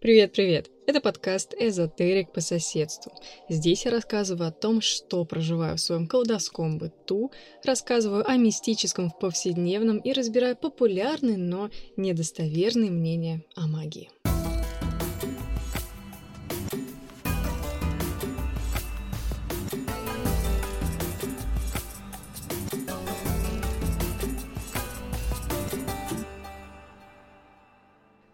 Привет-привет! Это подкаст «Эзотерик по соседству». Здесь я рассказываю о том, что проживаю в своем колдовском быту, рассказываю о мистическом в повседневном и разбираю популярные, но недостоверные мнения о магии.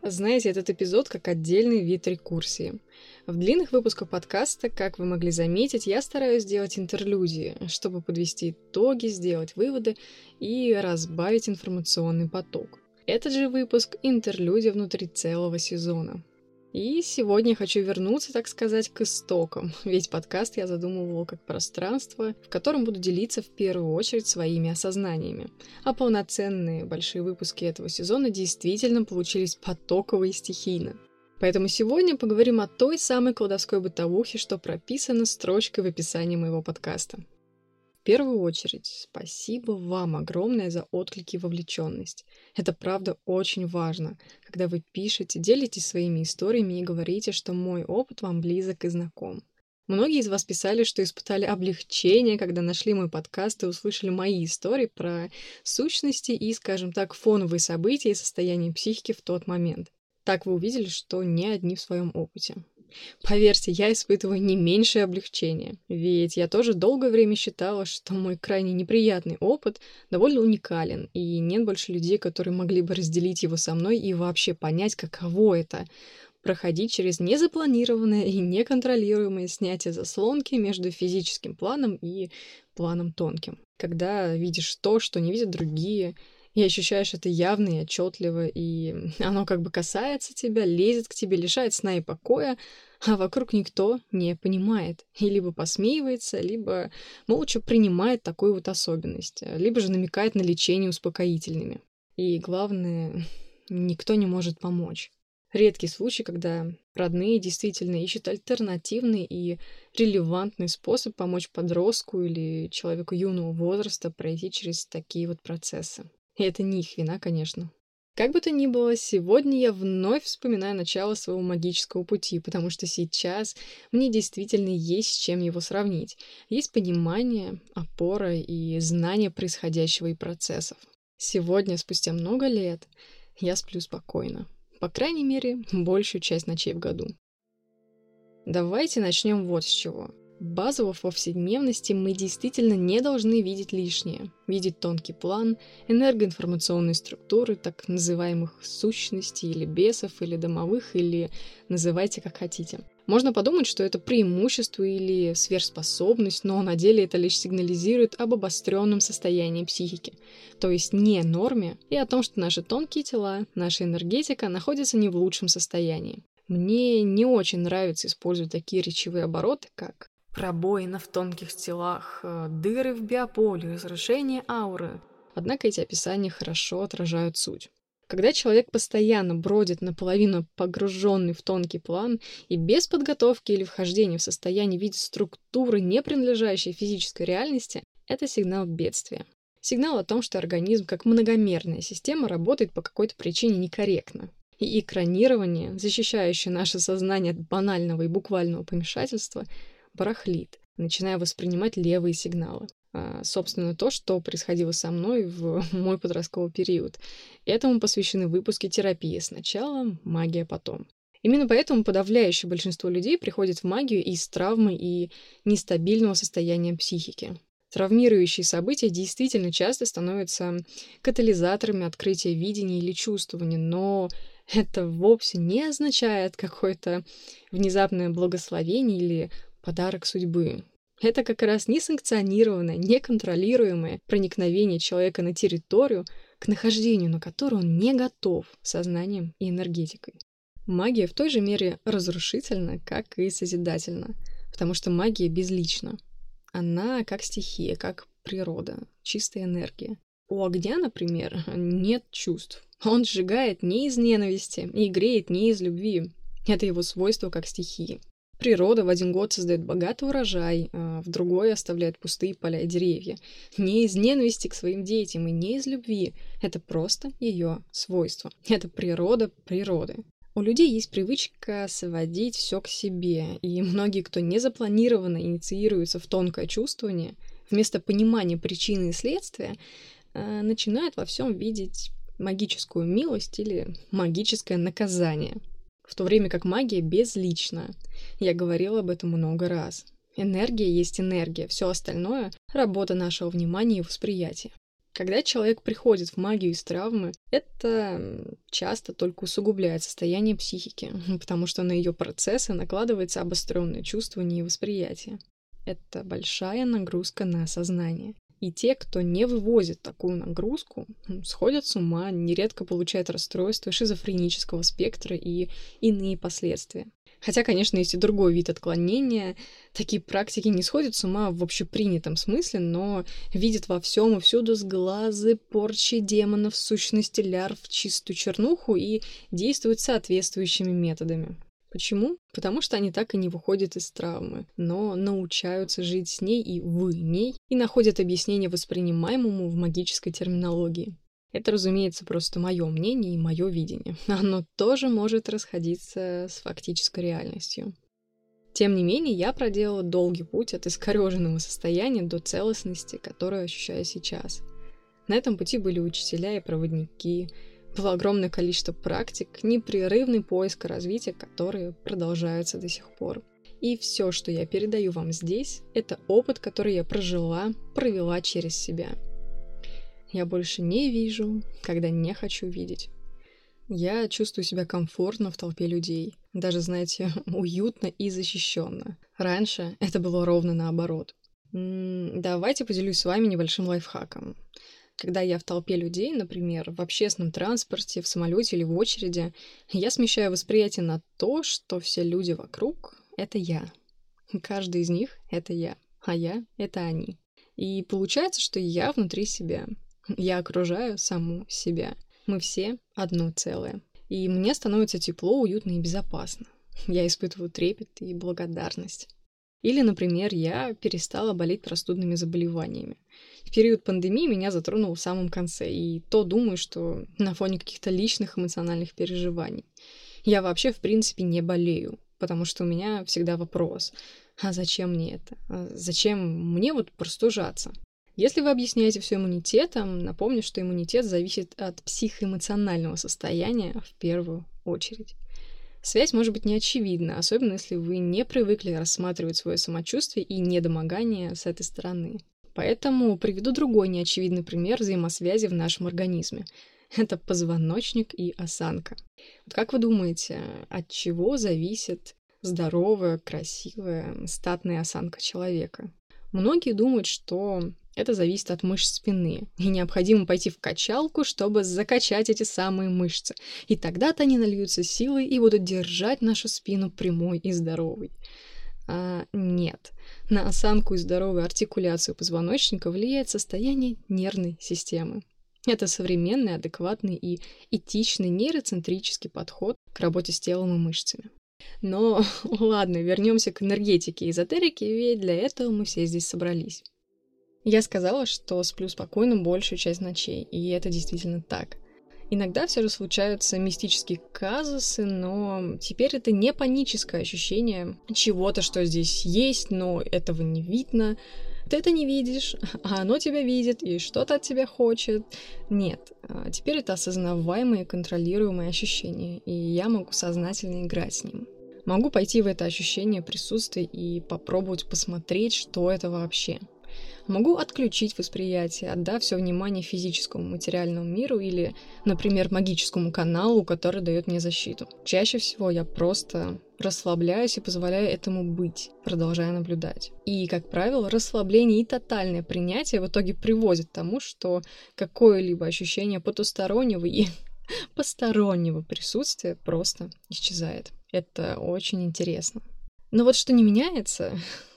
Знаете, этот эпизод как отдельный вид рекурсии. В длинных выпусках подкаста, как вы могли заметить, я стараюсь делать интерлюдии, чтобы подвести итоги, сделать выводы и разбавить информационный поток. Этот же выпуск – интерлюдия внутри целого сезона. И сегодня хочу вернуться, так сказать, к истокам. Ведь подкаст я задумывала как пространство, в котором буду делиться в первую очередь своими осознаниями. А полноценные большие выпуски этого сезона действительно получились потоковые и стихийно. Поэтому сегодня поговорим о той самой кладовской бытовухе, что прописано строчкой в описании моего подкаста первую очередь, спасибо вам огромное за отклики и вовлеченность. Это правда очень важно, когда вы пишете, делитесь своими историями и говорите, что мой опыт вам близок и знаком. Многие из вас писали, что испытали облегчение, когда нашли мой подкаст и услышали мои истории про сущности и, скажем так, фоновые события и состояние психики в тот момент. Так вы увидели, что не одни в своем опыте. Поверьте, я испытываю не меньшее облегчение, ведь я тоже долгое время считала, что мой крайне неприятный опыт довольно уникален, и нет больше людей, которые могли бы разделить его со мной и вообще понять, каково это проходить через незапланированное и неконтролируемое снятие заслонки между физическим планом и планом тонким. Когда видишь то, что не видят другие, и ощущаешь это явно и отчетливо, и оно как бы касается тебя, лезет к тебе, лишает сна и покоя, а вокруг никто не понимает. И либо посмеивается, либо молча принимает такую вот особенность, либо же намекает на лечение успокоительными. И главное, никто не может помочь. Редкий случай, когда родные действительно ищут альтернативный и релевантный способ помочь подростку или человеку юного возраста пройти через такие вот процессы. И это не их вина, конечно. Как бы то ни было, сегодня я вновь вспоминаю начало своего магического пути, потому что сейчас мне действительно есть с чем его сравнить. Есть понимание, опора и знание происходящего и процессов. Сегодня, спустя много лет, я сплю спокойно. По крайней мере, большую часть ночей в году. Давайте начнем вот с чего. Базово в повседневности мы действительно не должны видеть лишнее, видеть тонкий план, энергоинформационные структуры так называемых сущностей или бесов, или домовых, или называйте как хотите. Можно подумать, что это преимущество или сверхспособность, но на деле это лишь сигнализирует об обостренном состоянии психики, то есть не норме, и о том, что наши тонкие тела, наша энергетика находятся не в лучшем состоянии. Мне не очень нравится использовать такие речевые обороты, как Пробоина в тонких телах, э, дыры в биополе, разрушение ауры. Однако эти описания хорошо отражают суть. Когда человек постоянно бродит наполовину погруженный в тонкий план и без подготовки или вхождения в состояние видеть структуры, не принадлежащей физической реальности, это сигнал бедствия. Сигнал о том, что организм как многомерная система работает по какой-то причине некорректно. И экранирование, защищающее наше сознание от банального и буквального помешательства, барахлит, начиная воспринимать левые сигналы. А, собственно, то, что происходило со мной в мой подростковый период. Этому посвящены выпуски терапии сначала, магия потом. Именно поэтому подавляющее большинство людей приходит в магию из травмы и нестабильного состояния психики. Травмирующие события действительно часто становятся катализаторами открытия видения или чувствования, но это вовсе не означает какое-то внезапное благословение или подарок судьбы. Это как раз несанкционированное, неконтролируемое проникновение человека на территорию, к нахождению на которую он не готов сознанием и энергетикой. Магия в той же мере разрушительна, как и созидательна, потому что магия безлична. Она как стихия, как природа, чистая энергия. У огня, например, нет чувств. Он сжигает не из ненависти и греет не из любви. Это его свойство как стихии. Природа в один год создает богатый урожай, а в другой оставляет пустые поля и деревья. Не из ненависти к своим детям и не из любви. Это просто ее свойство. Это природа природы. У людей есть привычка сводить все к себе, и многие, кто не запланированно инициируется в тонкое чувствование, вместо понимания причины и следствия, э, начинают во всем видеть магическую милость или магическое наказание, в то время как магия безлична. Я говорила об этом много раз. Энергия есть энергия, все остальное — работа нашего внимания и восприятия. Когда человек приходит в магию из травмы, это часто только усугубляет состояние психики, потому что на ее процессы накладывается обостренное чувствование и восприятие. Это большая нагрузка на сознание. И те, кто не вывозит такую нагрузку, сходят с ума, нередко получают расстройства шизофренического спектра и иные последствия. Хотя, конечно, есть и другой вид отклонения. Такие практики не сходят с ума в общепринятом смысле, но видят во всем и всюду сглазы, порчи демонов, сущности лярв, чистую чернуху и действуют соответствующими методами. Почему? Потому что они так и не выходят из травмы, но научаются жить с ней и в ней, и находят объяснение воспринимаемому в магической терминологии. Это, разумеется, просто мое мнение и мое видение. Оно тоже может расходиться с фактической реальностью. Тем не менее, я проделала долгий путь от искореженного состояния до целостности, которую ощущаю сейчас. На этом пути были учителя и проводники, было огромное количество практик, непрерывный поиск и развитие, которые продолжаются до сих пор. И все, что я передаю вам здесь, это опыт, который я прожила, провела через себя – я больше не вижу, когда не хочу видеть. Я чувствую себя комфортно в толпе людей. Даже, знаете, уютно и защищенно. Раньше это было ровно наоборот. Давайте поделюсь с вами небольшим лайфхаком. Когда я в толпе людей, например, в общественном транспорте, в самолете или в очереди, я смещаю восприятие на то, что все люди вокруг — это я. Каждый из них — это я, а я — это они. И получается, что я внутри себя. Я окружаю саму себя. Мы все одно целое. И мне становится тепло, уютно и безопасно. Я испытываю трепет и благодарность. Или, например, я перестала болеть простудными заболеваниями. В период пандемии меня затронуло в самом конце, и то думаю, что на фоне каких-то личных эмоциональных переживаний. Я вообще, в принципе, не болею, потому что у меня всегда вопрос, а зачем мне это? А зачем мне вот простужаться? Если вы объясняете все иммунитетом, напомню, что иммунитет зависит от психоэмоционального состояния в первую очередь. Связь может быть неочевидна, особенно если вы не привыкли рассматривать свое самочувствие и недомогание с этой стороны. Поэтому приведу другой неочевидный пример взаимосвязи в нашем организме. Это позвоночник и осанка. Вот как вы думаете, от чего зависит здоровая, красивая, статная осанка человека? Многие думают, что это зависит от мышц спины, и необходимо пойти в качалку, чтобы закачать эти самые мышцы. И тогда-то они нальются силой и будут держать нашу спину прямой и здоровой. А, нет. На осанку и здоровую артикуляцию позвоночника влияет состояние нервной системы. Это современный, адекватный и этичный нейроцентрический подход к работе с телом и мышцами. Но ладно, вернемся к энергетике и эзотерике, ведь для этого мы все здесь собрались. Я сказала, что сплю спокойно большую часть ночей, и это действительно так. Иногда все же случаются мистические казусы, но теперь это не паническое ощущение чего-то, что здесь есть, но этого не видно. Ты это не видишь, а оно тебя видит и что-то от тебя хочет. Нет, а теперь это осознаваемые, контролируемые ощущения, и я могу сознательно играть с ним. Могу пойти в это ощущение присутствия и попробовать посмотреть, что это вообще – Могу отключить восприятие, отдав все внимание физическому материальному миру или, например, магическому каналу, который дает мне защиту. Чаще всего я просто расслабляюсь и позволяю этому быть, продолжая наблюдать. И, как правило, расслабление и тотальное принятие в итоге приводит к тому, что какое-либо ощущение потустороннего и постороннего присутствия просто исчезает. Это очень интересно. Но вот что не меняется,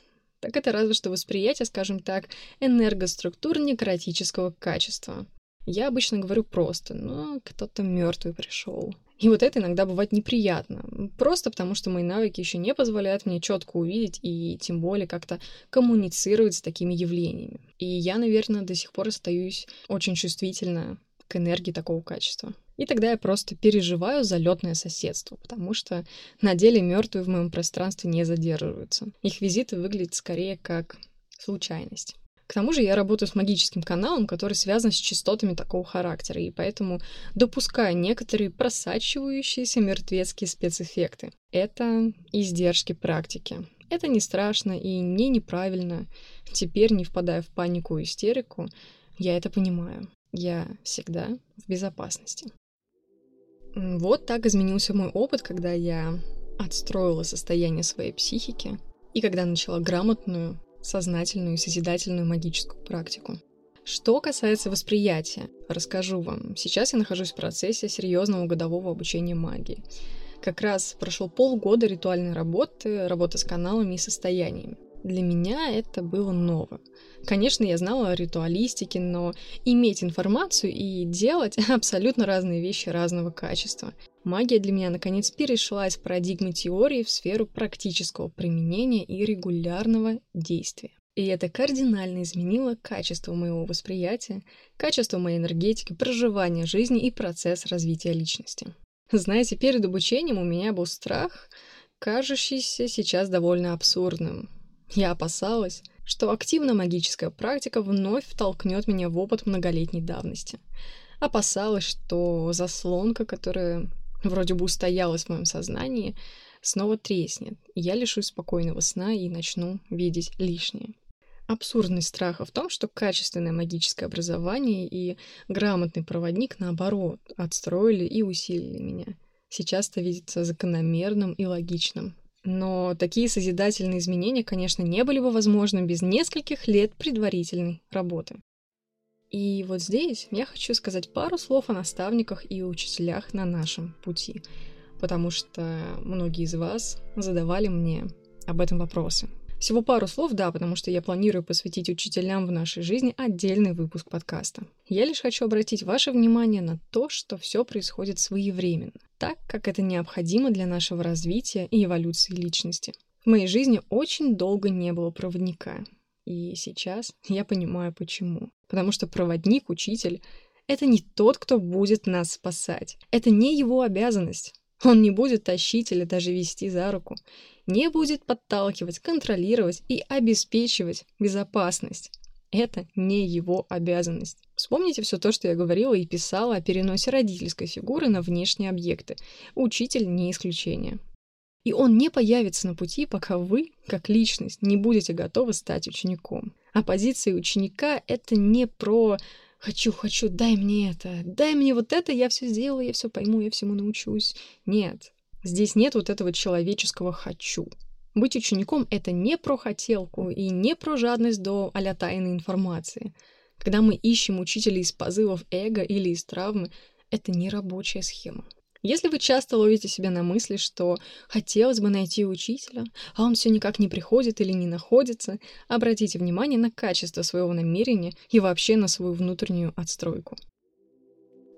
так это разве что восприятие, скажем так, энергоструктур некротического качества. Я обычно говорю просто, но кто-то мертвый пришел. И вот это иногда бывает неприятно. Просто потому, что мои навыки еще не позволяют мне четко увидеть и тем более как-то коммуницировать с такими явлениями. И я, наверное, до сих пор остаюсь очень чувствительна к энергии такого качества. И тогда я просто переживаю залетное соседство, потому что на деле мертвые в моем пространстве не задерживаются. Их визиты выглядят скорее как случайность. К тому же я работаю с магическим каналом, который связан с частотами такого характера, и поэтому допускаю некоторые просачивающиеся мертвецкие спецэффекты. Это издержки практики. Это не страшно и не неправильно. Теперь, не впадая в панику и истерику, я это понимаю. Я всегда в безопасности. Вот так изменился мой опыт, когда я отстроила состояние своей психики и когда начала грамотную, сознательную и созидательную магическую практику. Что касается восприятия, расскажу вам. Сейчас я нахожусь в процессе серьезного годового обучения магии. Как раз прошло полгода ритуальной работы, работы с каналами и состояниями. Для меня это было ново. Конечно, я знала о ритуалистике, но иметь информацию и делать абсолютно разные вещи разного качества. Магия для меня, наконец, перешла из парадигмы теории в сферу практического применения и регулярного действия. И это кардинально изменило качество моего восприятия, качество моей энергетики, проживания жизни и процесс развития личности. Знаете, перед обучением у меня был страх, кажущийся сейчас довольно абсурдным. Я опасалась, что активно магическая практика вновь втолкнет меня в опыт многолетней давности. Опасалась, что заслонка, которая вроде бы устоялась в моем сознании, снова треснет, и я лишусь спокойного сна и начну видеть лишнее. Абсурдность страха в том, что качественное магическое образование и грамотный проводник, наоборот, отстроили и усилили меня. Сейчас это видится закономерным и логичным. Но такие созидательные изменения, конечно, не были бы возможны без нескольких лет предварительной работы. И вот здесь я хочу сказать пару слов о наставниках и учителях на нашем пути, потому что многие из вас задавали мне об этом вопросы. Всего пару слов, да, потому что я планирую посвятить учителям в нашей жизни отдельный выпуск подкаста. Я лишь хочу обратить ваше внимание на то, что все происходит своевременно, так, как это необходимо для нашего развития и эволюции личности. В моей жизни очень долго не было проводника. И сейчас я понимаю, почему. Потому что проводник, учитель — это не тот, кто будет нас спасать. Это не его обязанность. Он не будет тащить или даже вести за руку не будет подталкивать, контролировать и обеспечивать безопасность. Это не его обязанность. Вспомните все то, что я говорила и писала о переносе родительской фигуры на внешние объекты. Учитель не исключение. И он не появится на пути, пока вы, как личность, не будете готовы стать учеником. А позиция ученика — это не про «хочу, хочу, дай мне это, дай мне вот это, я все сделаю, я все пойму, я всему научусь». Нет, Здесь нет вот этого человеческого «хочу». Быть учеником — это не про хотелку и не про жадность до а тайной информации. Когда мы ищем учителя из позывов эго или из травмы, это не рабочая схема. Если вы часто ловите себя на мысли, что хотелось бы найти учителя, а он все никак не приходит или не находится, обратите внимание на качество своего намерения и вообще на свою внутреннюю отстройку.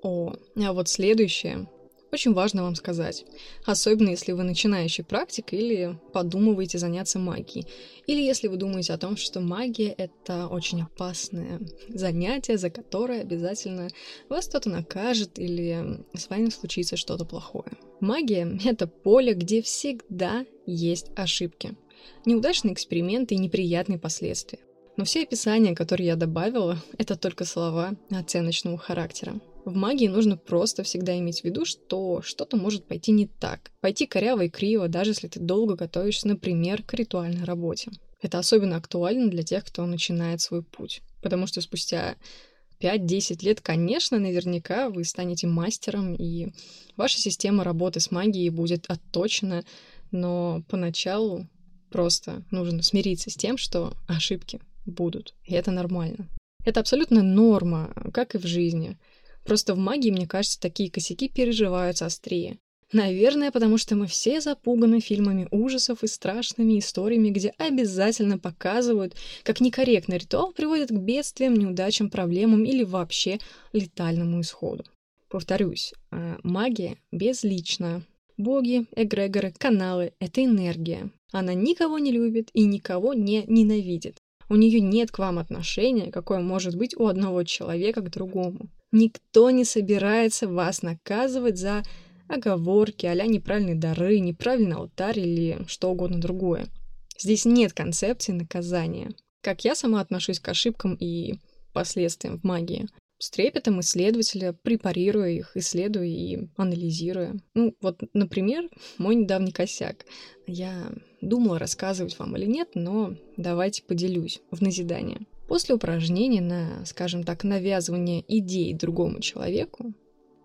О, а вот следующее очень важно вам сказать. Особенно, если вы начинающий практик или подумываете заняться магией. Или если вы думаете о том, что магия — это очень опасное занятие, за которое обязательно вас кто-то накажет или с вами случится что-то плохое. Магия — это поле, где всегда есть ошибки. Неудачные эксперименты и неприятные последствия. Но все описания, которые я добавила, это только слова оценочного характера. В магии нужно просто всегда иметь в виду, что что-то может пойти не так. Пойти коряво и криво, даже если ты долго готовишься, например, к ритуальной работе. Это особенно актуально для тех, кто начинает свой путь. Потому что спустя 5-10 лет, конечно, наверняка вы станете мастером, и ваша система работы с магией будет отточена, но поначалу просто нужно смириться с тем, что ошибки будут, и это нормально. Это абсолютно норма, как и в жизни. Просто в магии, мне кажется, такие косяки переживаются острее. Наверное, потому что мы все запуганы фильмами ужасов и страшными историями, где обязательно показывают, как некорректный ритуал приводит к бедствиям, неудачам, проблемам или вообще летальному исходу. Повторюсь, э, магия безлична. Боги, эгрегоры, каналы — это энергия. Она никого не любит и никого не ненавидит. У нее нет к вам отношения, какое может быть у одного человека к другому. Никто не собирается вас наказывать за оговорки, а неправильные дары, неправильный алтарь или что угодно другое. Здесь нет концепции наказания. Как я сама отношусь к ошибкам и последствиям в магии. С трепетом исследователя, препарируя их, исследуя и анализируя. Ну, вот, например, мой недавний косяк. Я думала, рассказывать вам или нет, но давайте поделюсь в назидание. После упражнения на, скажем так, навязывание идей другому человеку,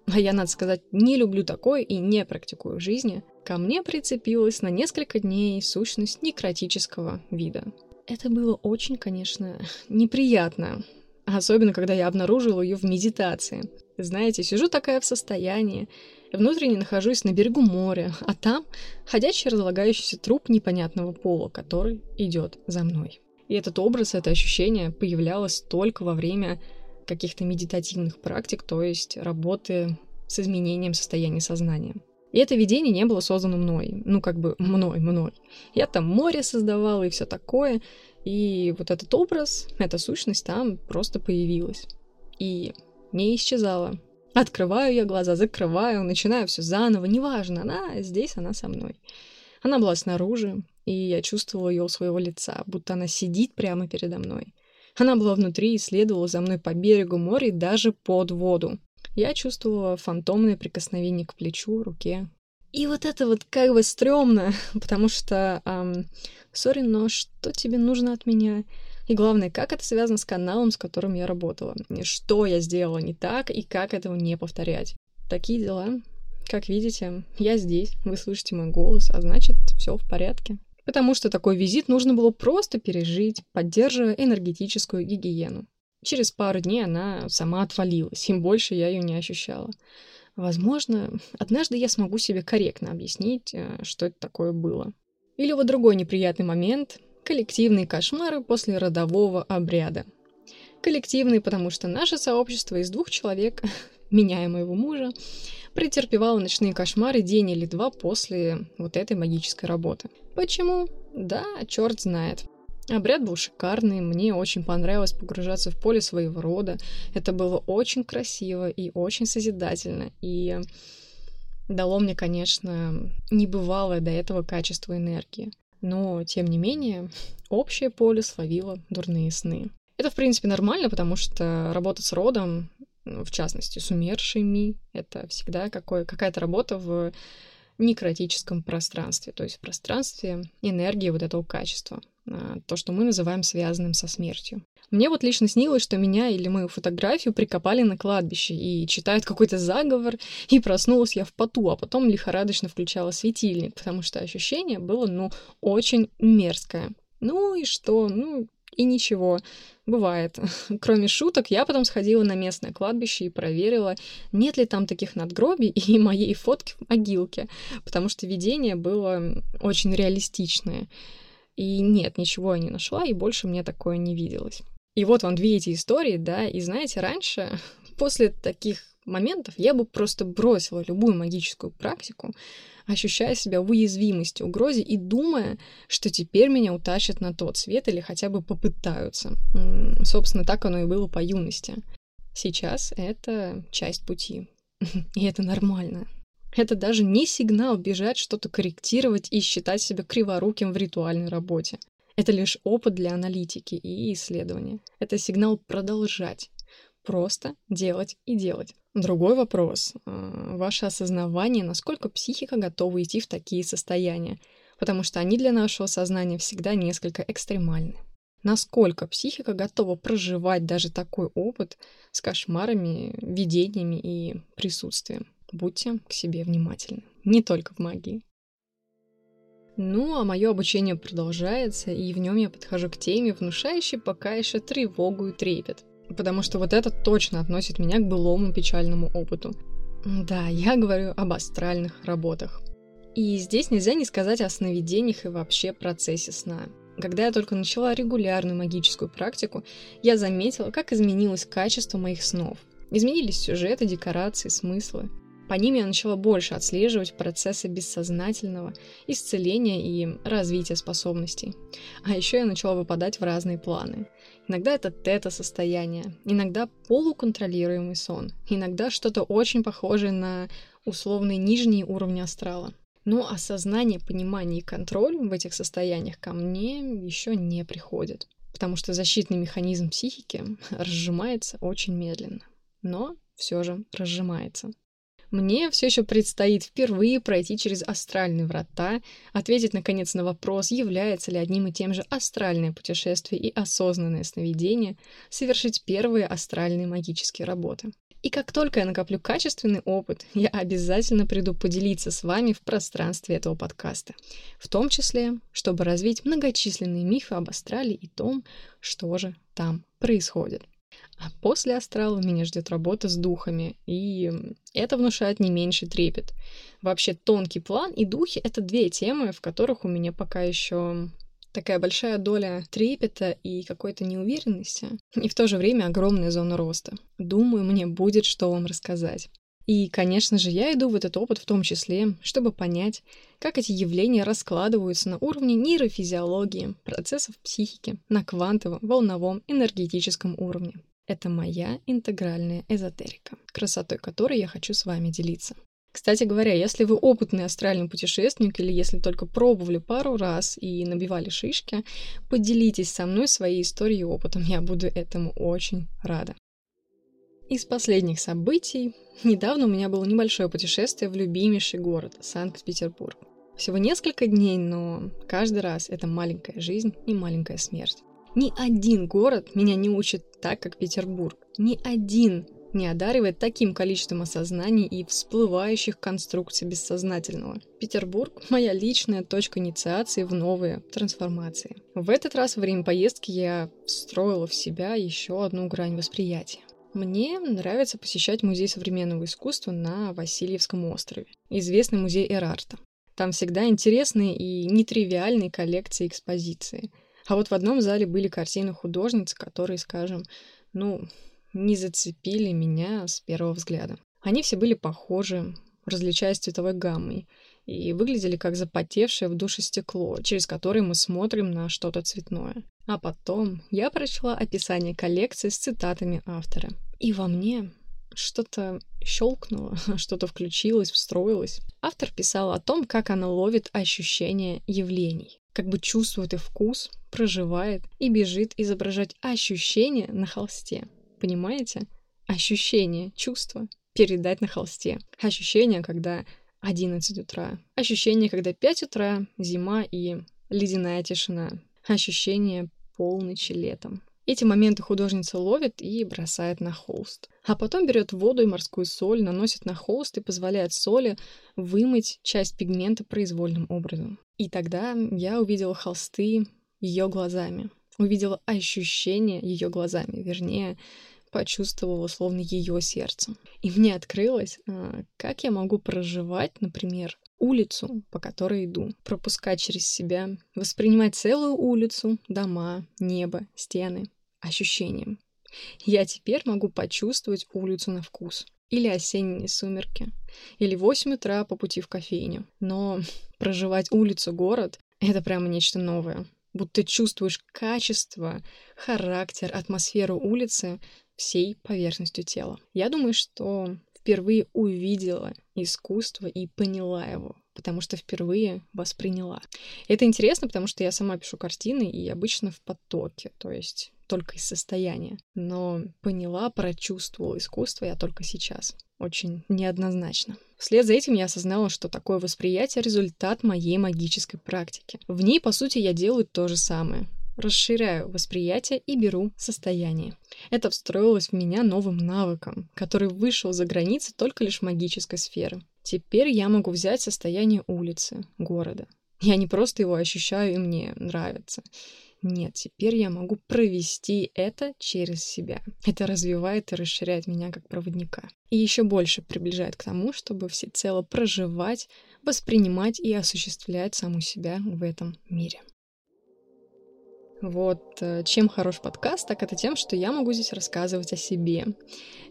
а я, надо сказать, не люблю такое и не практикую в жизни, ко мне прицепилась на несколько дней сущность некротического вида. Это было очень, конечно, неприятно, особенно когда я обнаружила ее в медитации. Знаете, сижу такая в состоянии, внутренне нахожусь на берегу моря, а там ходячий разлагающийся труп непонятного пола, который идет за мной. И этот образ, это ощущение появлялось только во время каких-то медитативных практик, то есть работы с изменением состояния сознания. И это видение не было создано мной, ну как бы мной, мной. Я там море создавала и все такое, и вот этот образ, эта сущность там просто появилась. И не исчезала. Открываю я глаза, закрываю, начинаю все заново, неважно, она здесь, она со мной. Она была снаружи, и я чувствовала ее у своего лица, будто она сидит прямо передо мной. Она была внутри и следовала за мной по берегу моря и даже под воду. Я чувствовала фантомное прикосновение к плечу, руке. И вот это вот как бы стрёмно, потому что, эм, сори, но что тебе нужно от меня? И главное, как это связано с каналом, с которым я работала? Что я сделала не так и как этого не повторять? Такие дела. Как видите, я здесь, вы слышите мой голос, а значит, все в порядке потому что такой визит нужно было просто пережить, поддерживая энергетическую гигиену. Через пару дней она сама отвалилась, им больше я ее не ощущала. Возможно, однажды я смогу себе корректно объяснить, э, что это такое было. Или вот другой неприятный момент — коллективные кошмары после родового обряда. Коллективный, потому что наше сообщество из двух человек, меня и моего мужа, претерпевала ночные кошмары день или два после вот этой магической работы. Почему? Да, черт знает. Обряд был шикарный, мне очень понравилось погружаться в поле своего рода. Это было очень красиво и очень созидательно. И дало мне, конечно, небывалое до этого качество энергии. Но, тем не менее, общее поле словило дурные сны. Это, в принципе, нормально, потому что работа с родом в частности, с умершими. Это всегда какой, какая-то работа в некротическом пространстве, то есть в пространстве энергии вот этого качества, а, то, что мы называем связанным со смертью. Мне вот лично снилось, что меня или мою фотографию прикопали на кладбище и читают какой-то заговор, и проснулась я в поту, а потом лихорадочно включала светильник, потому что ощущение было, ну, очень мерзкое. Ну и что? Ну, и ничего. Бывает. Кроме шуток, я потом сходила на местное кладбище и проверила, нет ли там таких надгробий и моей фотки в могилке, потому что видение было очень реалистичное. И нет, ничего я не нашла, и больше мне такое не виделось. И вот вам две эти истории, да, и знаете, раньше, после таких моментов, я бы просто бросила любую магическую практику, ощущая себя в уязвимости, угрозе и думая, что теперь меня утащат на тот свет или хотя бы попытаются. Собственно, так оно и было по юности. Сейчас это часть пути. И это нормально. Это даже не сигнал бежать, что-то корректировать и считать себя криворуким в ритуальной работе. Это лишь опыт для аналитики и исследования. Это сигнал продолжать. Просто делать и делать. Другой вопрос. А, ваше осознавание, насколько психика готова идти в такие состояния, потому что они для нашего сознания всегда несколько экстремальны. Насколько психика готова проживать даже такой опыт с кошмарами, видениями и присутствием. Будьте к себе внимательны. Не только в магии. Ну, а мое обучение продолжается, и в нем я подхожу к теме, внушающей пока еще тревогу и трепет потому что вот это точно относит меня к былому печальному опыту. Да, я говорю об астральных работах. И здесь нельзя не сказать о сновидениях и вообще процессе сна. Когда я только начала регулярную магическую практику, я заметила, как изменилось качество моих снов. Изменились сюжеты, декорации, смыслы. По ним я начала больше отслеживать процессы бессознательного, исцеления и развития способностей. А еще я начала выпадать в разные планы. Иногда это тета-состояние, иногда полуконтролируемый сон, иногда что-то очень похожее на условные нижние уровни астрала. Но осознание, понимание и контроль в этих состояниях ко мне еще не приходит, потому что защитный механизм психики разжимается очень медленно, но все же разжимается. Мне все еще предстоит впервые пройти через астральные врата, ответить, наконец, на вопрос, является ли одним и тем же астральное путешествие и осознанное сновидение, совершить первые астральные магические работы. И как только я накоплю качественный опыт, я обязательно приду поделиться с вами в пространстве этого подкаста. В том числе, чтобы развить многочисленные мифы об астрале и том, что же там происходит. А после астрала меня ждет работа с духами, и это внушает не меньший трепет. Вообще тонкий план и духи — это две темы, в которых у меня пока еще такая большая доля трепета и какой-то неуверенности, и в то же время огромная зона роста. Думаю, мне будет что вам рассказать. И, конечно же, я иду в этот опыт в том числе, чтобы понять, как эти явления раскладываются на уровне нейрофизиологии, процессов психики, на квантовом, волновом, энергетическом уровне. Это моя интегральная эзотерика, красотой которой я хочу с вами делиться. Кстати говоря, если вы опытный астральный путешественник или если только пробовали пару раз и набивали шишки, поделитесь со мной своей историей и опытом. Я буду этому очень рада. Из последних событий недавно у меня было небольшое путешествие в любимейший город Санкт-Петербург. Всего несколько дней, но каждый раз это маленькая жизнь и маленькая смерть. Ни один город меня не учит так, как Петербург. Ни один не одаривает таким количеством осознаний и всплывающих конструкций бессознательного. Петербург — моя личная точка инициации в новые трансформации. В этот раз во время поездки я встроила в себя еще одну грань восприятия. Мне нравится посещать музей современного искусства на Васильевском острове, известный музей Эрарта. Там всегда интересные и нетривиальные коллекции экспозиции — а вот в одном зале были картины художниц, которые, скажем, ну, не зацепили меня с первого взгляда. Они все были похожи, различаясь цветовой гаммой, и выглядели как запотевшее в душе стекло, через которое мы смотрим на что-то цветное. А потом я прочла описание коллекции с цитатами автора. И во мне что-то щелкнуло, что-то включилось, встроилось. Автор писал о том, как она ловит ощущения явлений как бы чувствует и вкус, проживает и бежит изображать ощущения на холсте. Понимаете? Ощущение, чувство передать на холсте. Ощущение, когда 11 утра. Ощущение, когда 5 утра, зима и ледяная тишина. Ощущение полночи летом. Эти моменты художница ловит и бросает на холст. А потом берет воду и морскую соль, наносит на холст и позволяет соли вымыть часть пигмента произвольным образом. И тогда я увидела холсты ее глазами. Увидела ощущение ее глазами, вернее, почувствовала словно ее сердцем. И мне открылось, а, как я могу проживать, например, улицу, по которой иду, пропускать через себя, воспринимать целую улицу, дома, небо, стены, ощущением. Я теперь могу почувствовать улицу на вкус. Или осенние сумерки. Или 8 утра по пути в кофейню. Но проживать улицу, город — это прямо нечто новое. Будто чувствуешь качество, характер, атмосферу улицы всей поверхностью тела. Я думаю, что впервые увидела искусство и поняла его, потому что впервые восприняла. Это интересно, потому что я сама пишу картины и обычно в потоке, то есть только из состояния. Но поняла, прочувствовала искусство я только сейчас. Очень неоднозначно. Вслед за этим я осознала, что такое восприятие — результат моей магической практики. В ней, по сути, я делаю то же самое расширяю восприятие и беру состояние. Это встроилось в меня новым навыком, который вышел за границы только лишь магической сферы. Теперь я могу взять состояние улицы, города. Я не просто его ощущаю и мне нравится. Нет, теперь я могу провести это через себя. Это развивает и расширяет меня как проводника. И еще больше приближает к тому, чтобы всецело проживать, воспринимать и осуществлять саму себя в этом мире. Вот э, чем хорош подкаст, так это тем, что я могу здесь рассказывать о себе.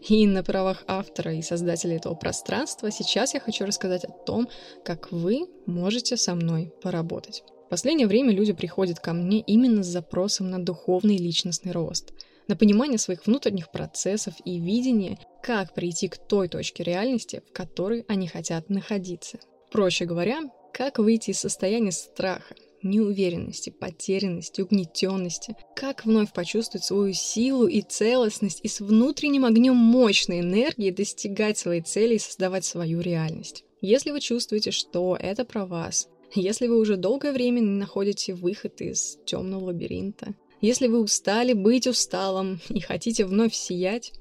И на правах автора и создателя этого пространства сейчас я хочу рассказать о том, как вы можете со мной поработать. В последнее время люди приходят ко мне именно с запросом на духовный личностный рост, на понимание своих внутренних процессов и видение, как прийти к той точке реальности, в которой они хотят находиться. Проще говоря, как выйти из состояния страха, неуверенности, потерянности, угнетенности, как вновь почувствовать свою силу и целостность и с внутренним огнем мощной энергии достигать своей цели и создавать свою реальность. Если вы чувствуете, что это про вас, если вы уже долгое время не находите выход из темного лабиринта, если вы устали быть усталым и хотите вновь сиять,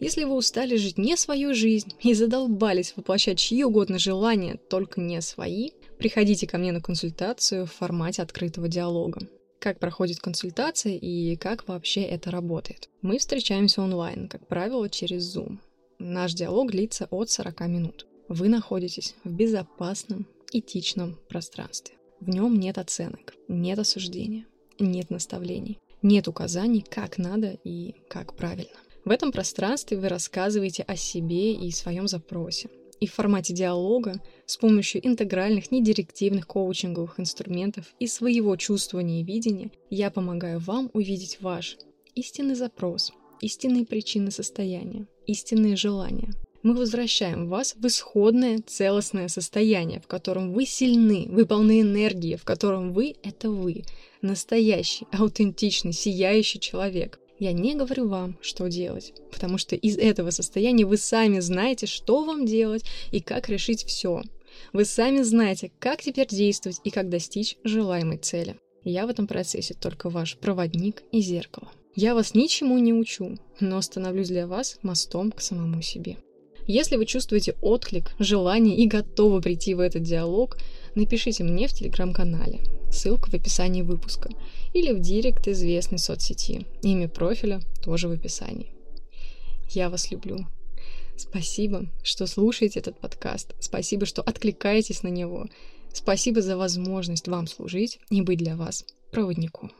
если вы устали жить не свою жизнь и задолбались воплощать чьи угодно желания, только не свои, приходите ко мне на консультацию в формате открытого диалога. Как проходит консультация и как вообще это работает. Мы встречаемся онлайн, как правило, через Zoom. Наш диалог длится от 40 минут. Вы находитесь в безопасном, этичном пространстве. В нем нет оценок, нет осуждения, нет наставлений, нет указаний, как надо и как правильно. В этом пространстве вы рассказываете о себе и своем запросе. И в формате диалога с помощью интегральных, недирективных коучинговых инструментов и своего чувствования и видения я помогаю вам увидеть ваш истинный запрос, истинные причины состояния, истинные желания, мы возвращаем вас в исходное целостное состояние, в котором вы сильны, вы полны энергии, в котором вы — это вы, настоящий, аутентичный, сияющий человек. Я не говорю вам, что делать, потому что из этого состояния вы сами знаете, что вам делать и как решить все. Вы сами знаете, как теперь действовать и как достичь желаемой цели. Я в этом процессе только ваш проводник и зеркало. Я вас ничему не учу, но становлюсь для вас мостом к самому себе. Если вы чувствуете отклик, желание и готовы прийти в этот диалог, напишите мне в телеграм-канале. Ссылка в описании выпуска. Или в директ известной соцсети. Имя профиля тоже в описании. Я вас люблю. Спасибо, что слушаете этот подкаст. Спасибо, что откликаетесь на него. Спасибо за возможность вам служить и быть для вас проводником.